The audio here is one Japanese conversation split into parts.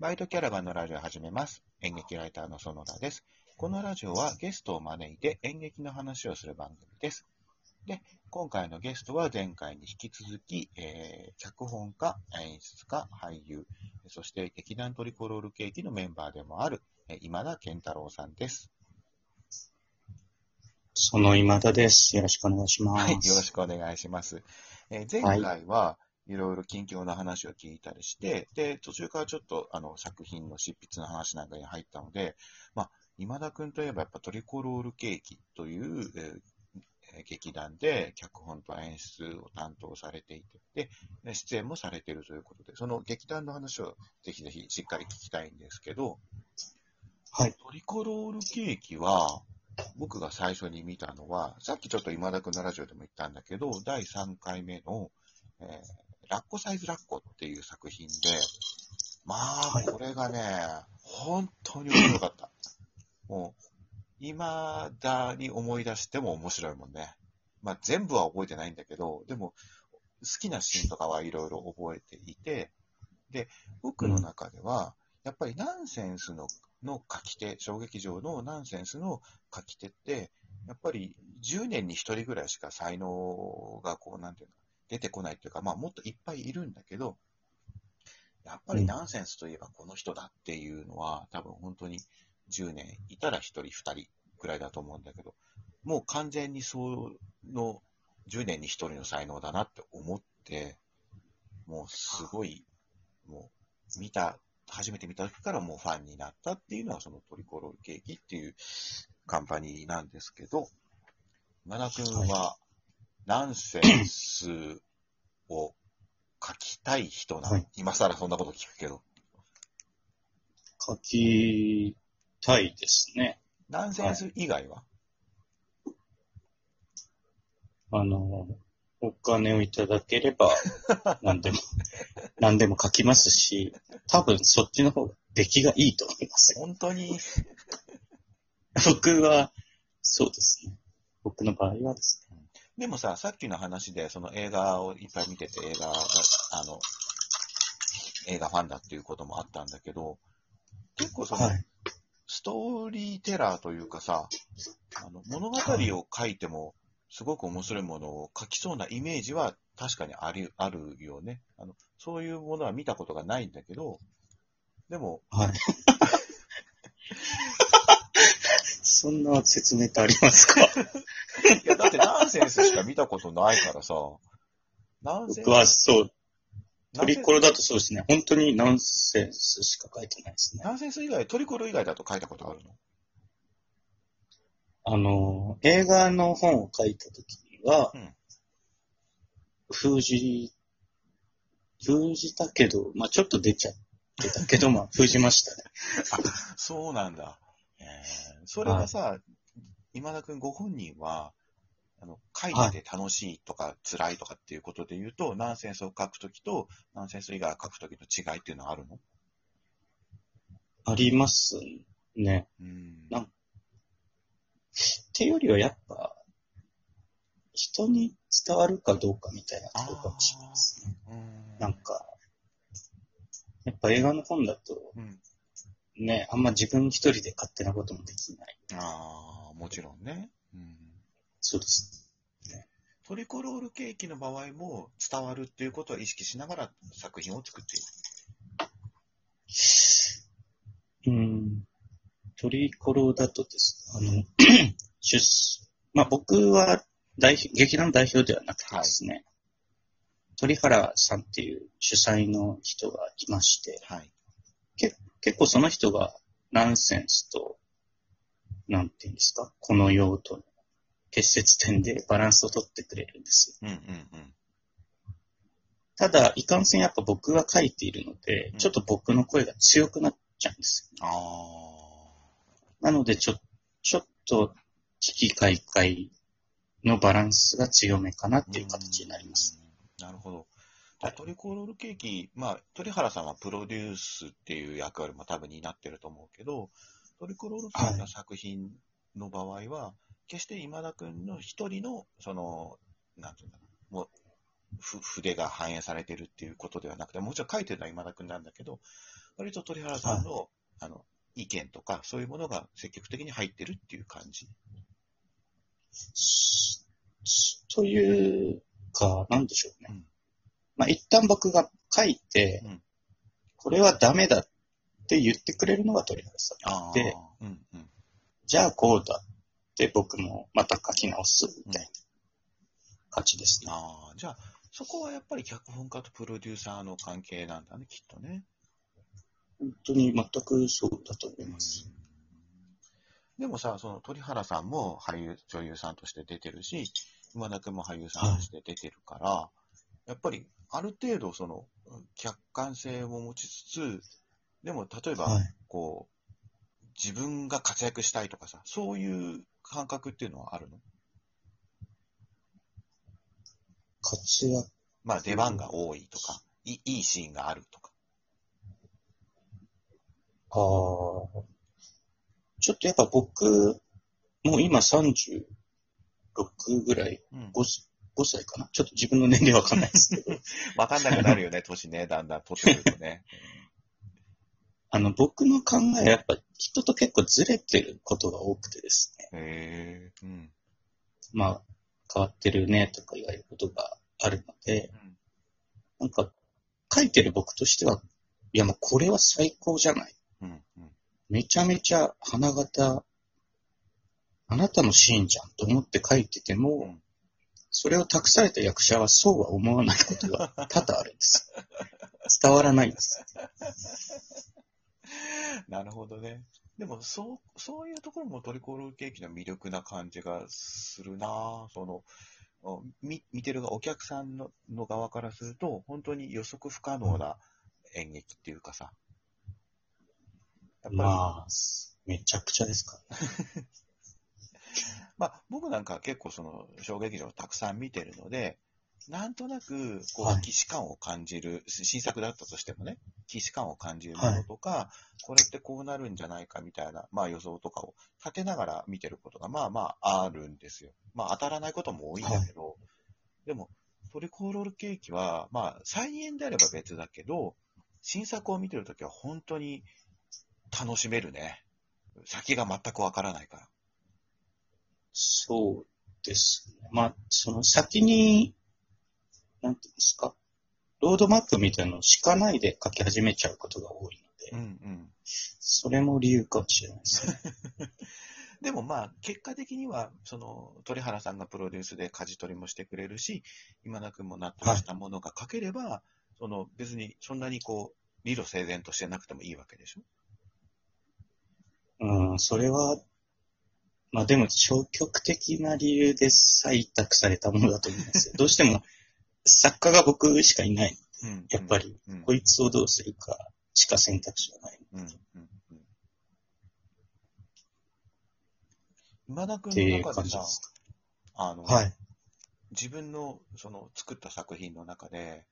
バイトキャラバンのラジオを始めます。演劇ライターの園田です。このラジオはゲストを招いて演劇の話をする番組です。で、今回のゲストは前回に引き続き、えー脚本家、演出家、俳優、そして劇団トリコロールケーキのメンバーでもある、えー今田健太郎さんです。その今田です。よろしくお願いします。はい、よろしくお願いします。えー前回はいろいろ近況の話を聞いたりして、で、途中からちょっとあの作品の執筆の話なんかに入ったので、まあ、今田くんといえばやっぱトリコロールケーキという、えーえー劇団で脚本と演出を担当されていて、で、出演もされているということで、その劇団の話をぜひぜひしっかり聞きたいんですけど、はい。トリコロールケーキは、僕が最初に見たのは、さっきちょっと今田君のラジオでも言ったんだけど、第3回目の、えーラッコサイズラッコっていう作品で、まあはい、これがね、本当に面白かった。もう、未だに思い出しても面白いもんね。まあ、全部は覚えてないんだけど、でも、好きなシーンとかはいろいろ覚えていて、で、僕の中では、やっぱりナンセンスのの書き手、小劇場のナンセンスの書き手って、やっぱり10年に1人ぐらいしか才能がこう、なんていうの、出てこないっていうか、まあもっといっぱいいるんだけど、やっぱりナンセンスといえばこの人だっていうのは、多分本当に10年いたら1人2人ぐらいだと思うんだけど、もう完全にその10年に1人の才能だなって思って、もうすごい、もう見た、初めて見た時からもうファンになったっていうのはそのトリコロールケーキっていうカンパニーなんですけど、今田君はナンセンスを書きたい人なの、はい今更そんなこと聞くけど。書きたいですね。ナンセンス以外は、あの、お金をいただければ、何でも、何でも書きますし、多分そっちの方が出来がいいと思いますよ。本当に、僕は、そうですね。僕の場合はですね。でもさ、さっきの話で、その映画をいっぱい見てて、映画が、あの、映画ファンだっていうこともあったんだけど、結構その、はい。ストーリーテラーというかさ、あの物語を書いても、すごく面白いものを書きそうなイメージは確かにありあるよねあの。そういうものは見たことがないんだけど、でも、はい。そんな説明ってありますかいや、だってナンセンスしか見たことないからさ、ナンセンス僕はそう、トリコロだとそうですね。本当にナンセンスしか書いてないですね。ナンセンス以外、トリコロ以外だと書いたことあるのあの、映画の本を書いたときには、うん封じ、封じたけど、まあちょっと出ちゃってたけど、まあ封じましたね。そうなんだ。えー、それはさ、今田くんご本人は、あの、書いてて楽しいとか辛いとかっていうことで言うと、ナンセンスを書くときと、ナンセンス以外を書くときの違いっていうのはあるの？ありますね。うん。なんっていうよりはやっぱ、人に伝わるかどうかみたいなところかもしれないですね。うんなんか、やっぱ映画の本だと、うん。ね、あんま自分一人で勝手なこともできない。ああ、もちろんね。うん。そうです。トリコロールケーキの場合も伝わるっていうことを意識しながら作品を作っている。うん。トリコロだとですね、あの、出、まあ、僕は代表、劇団代表ではなくてですね、鳥原さんっていう主催の人がいまして、はい。結構その人がナンセンスと、なんていうんですか、この用途の結節点でバランスを取ってくれるんですよ。うんうんうん。ただ、いかんせんやっぱ僕が書いているのでうん、ちょっと僕の声が強くなっちゃうんですよ。あなので、ちょ、ちょっと、危機開会のバランスが強めかなあ。っていう形になります。うん。なるほど。トリコロールケーキ、まあ、鳥原さんはプロデュースっていう役割も多分担ってると思うけど、トリコロールケーキの作品の場合は、決して今田くんの一人の、その、なんていうんだろう、もう、ふ筆が反映されてるっていうことではなくて、もちろん書いてるのは今田くんなんだけど、割と鳥原さんの、あの、意見とか、そういうものが積極的に入ってるっていう感じ。しというか、なんでしょうね。うんまあ、一旦僕が書いて、うんこれはダメだって言ってくれるのが鳥原さん。でうんうん。じゃあこうだって僕もまた書き直すみたいな感じですね。ああ、じゃあ、そこはやっぱり脚本家とプロデューサーの関係なんだね、きっとね。本当に全くそうだと思います。でもさ、その鳥原さんも俳優、女優さんとして出てるし、今田君も俳優さんとして出てるから、やっぱりある程度そのうん客観性も持ちつつ、でも例えば、はい。こう、自分が活躍したいとかさ、そういう感覚っていうのはあるの？活躍。まあ出番が多いとか、いいいシーンがあるとか。ああ。ちょっとやっぱ僕、もう今36ぐらい、うん。5, 5歳かな？ちょっと自分の年齢わかんないですけど、わかんなくなるよね、年ね、だんだん取ってくるとね。あの、僕の考えはやっぱ人と結構ずれてることが多くてですね。へえ。うん。まあ、変わってるねとか言われることがあるので、うんなんか、書いてる僕としては、いやもうこれは最高じゃない。うん。うん。めちゃめちゃ花形、あなたのシーンじゃんと思って書いてても、うんそれを託された役者はそうは思わないことが多々あるんです。伝わらないんです。なるほどね。でも、そう、そういうところもトリコロールケーキの魅力な感じがするなぁその、お見見てるがお客さんのの側からすると、本当に予測不可能な演劇っていうかさ。やっぱり、まあ、まあ、めちゃくちゃですか ら。僕なんか結構その、小劇場をたくさん見てるので、なんとなく、こう、はい既視感を感じる、新作だったとしてもね、既視感を感じるものとか、これってこうなるんじゃないかみたいな、まあ予想とかを立てながら見てることが、まあまああるんですよ。まあ当たらないことも多いんだけど、でも、トリコロールケーキは、まあ再演であれば別だけど、新作を見てるときは本当に楽しめるね。先が全くわからないから。そうですね。まあ、その先に、なんていうんですか、ロードマップみたいなのを敷かないで書き始めちゃうことが多いので、うんうん。それも理由かもしれないですね。でもまあ、結果的には、その、鳥原さんがプロデュースで舵取りもしてくれるし、今田君も納得したものが書ければ、その、別にそんなにこう、理路整然としてなくてもいいわけでしょ？うん、それは、まあでも消極的な理由で採択されたものだと思いますよ。どうしても作家が僕しかいない。うん。やっぱり、うん、こいつをどうするかしか選択肢がない。うん。うん。うん。今田君の中でさあの、か。はい。自分の、その、作った作品の中で、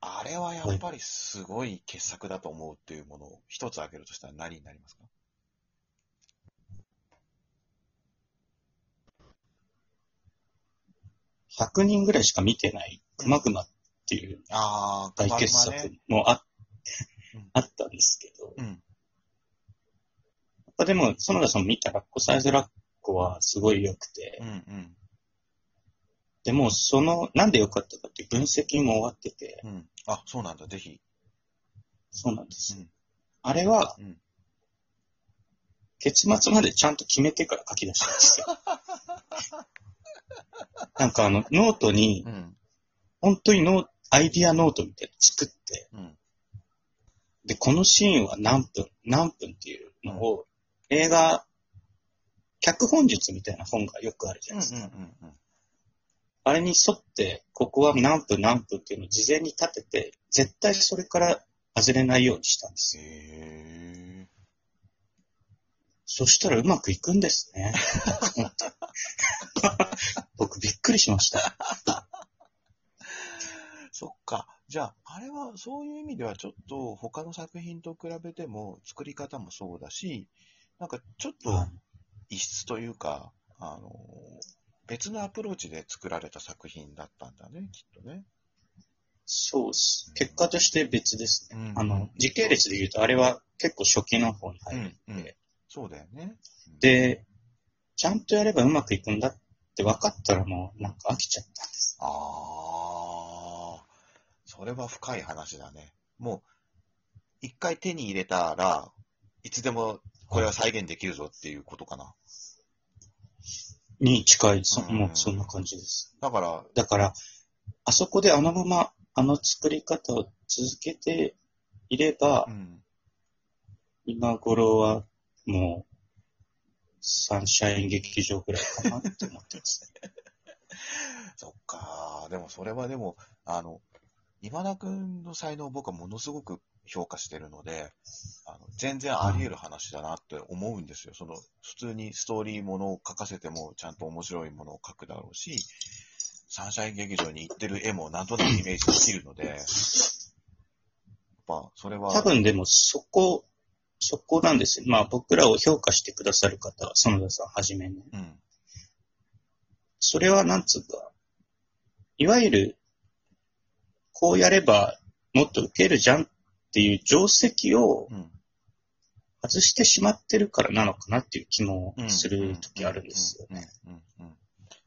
あれはやっぱりすごい傑作だと思うっていうものを一つ挙げるとしたら何になりますか？100人ぐらいしか見てない、くまくまっていうああ、大傑熊作ね。もあ,、うんあったんですけど、うん。やっぱでも、園田さん見たラッコサイズラッコはすごい良くて、うんうん。でもその、なんで良かったかっていう分析も終わってて、うん。あ、そうなんだ、ぜひ。そうなんです。うんあれは、うん結末までちゃんと決めてから書き出したんですよ。なんかあの、ノートに、うん。本当にノーアイディアノートみたいなの作って、うん。で、このシーンは何分、何分っていうのを、映画、脚本術みたいな本がよくあるじゃうんうんないですか。うんうん。あれに沿って、ここは何分何分っていうのを事前に立てて、絶対それから外れないようにしたんですよ。へえ。そしたらうまくいくんですね。僕びっくりしました。そっか。じゃあ、あれは、そういう意味ではちょっと他の作品と比べても作り方もそうだし、なんかちょっとはい異質というか、あの、別のアプローチで作られた作品だったんだね、きっとね。そうです。結果として別ですね。うんあの、時系列で言うと、あれは結構初期の方に入るんで、うんうんそうだよね。うん、で、ちゃんとやればうまくいくんだって分かったらもうなんか飽きちゃったんです。ああ、それは深い話だね。もう、一回手に入れたらいつでもこれは再現できるぞっていうことかな。に近い、そうんもうそんな感じです。だから、だから、あそこであのまま、あの作り方を続けていればう、ん、今頃はもう、サンシャイン劇場ぐらいかなって思ってます。そっか。でもそれはでも、あの、今田くんの才能を僕はものすごく評価してるので、あの全然あり得る話だなって思うんですよ。その、普通にストーリーものを書かせてもちゃんと面白いものを書くだろうし、サンシャイン劇場に行ってる絵もなんとなくイメージできるので、やっぱ、それは、多分でもそこ、そこなんですよ。まあ僕らを評価してくださる方は、園田さんはじめね。うん、それはなんつうか、いわゆる、こうやればもっと受けるじゃんっていう定石をうん。外してしまってるからなのかなっていう気もする時あるんですよね。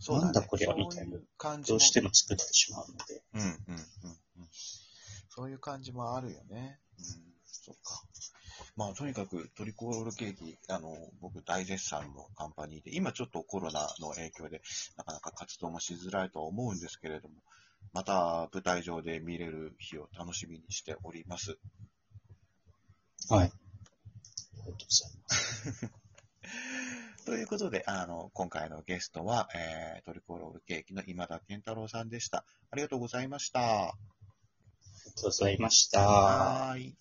そうなんだこりゃみたいなどうしても作ってしまうので。うんうんうんうん。そういう感じもあるよね。うん、そっか。まあ、とにかくトリコールケーキ、あの、僕大絶賛のカンパニーで、今ちょっとコロナの影響で、なかなか活動もしづらいとは思うんですけれども、また舞台上で見れる日を楽しみにしております。はい。ありがとうございます。ということで、あの、今回のゲストは、えー、トリコロールケーキの今田健太郎さんでした。ありがとうございました。ありがとうございました。はーい。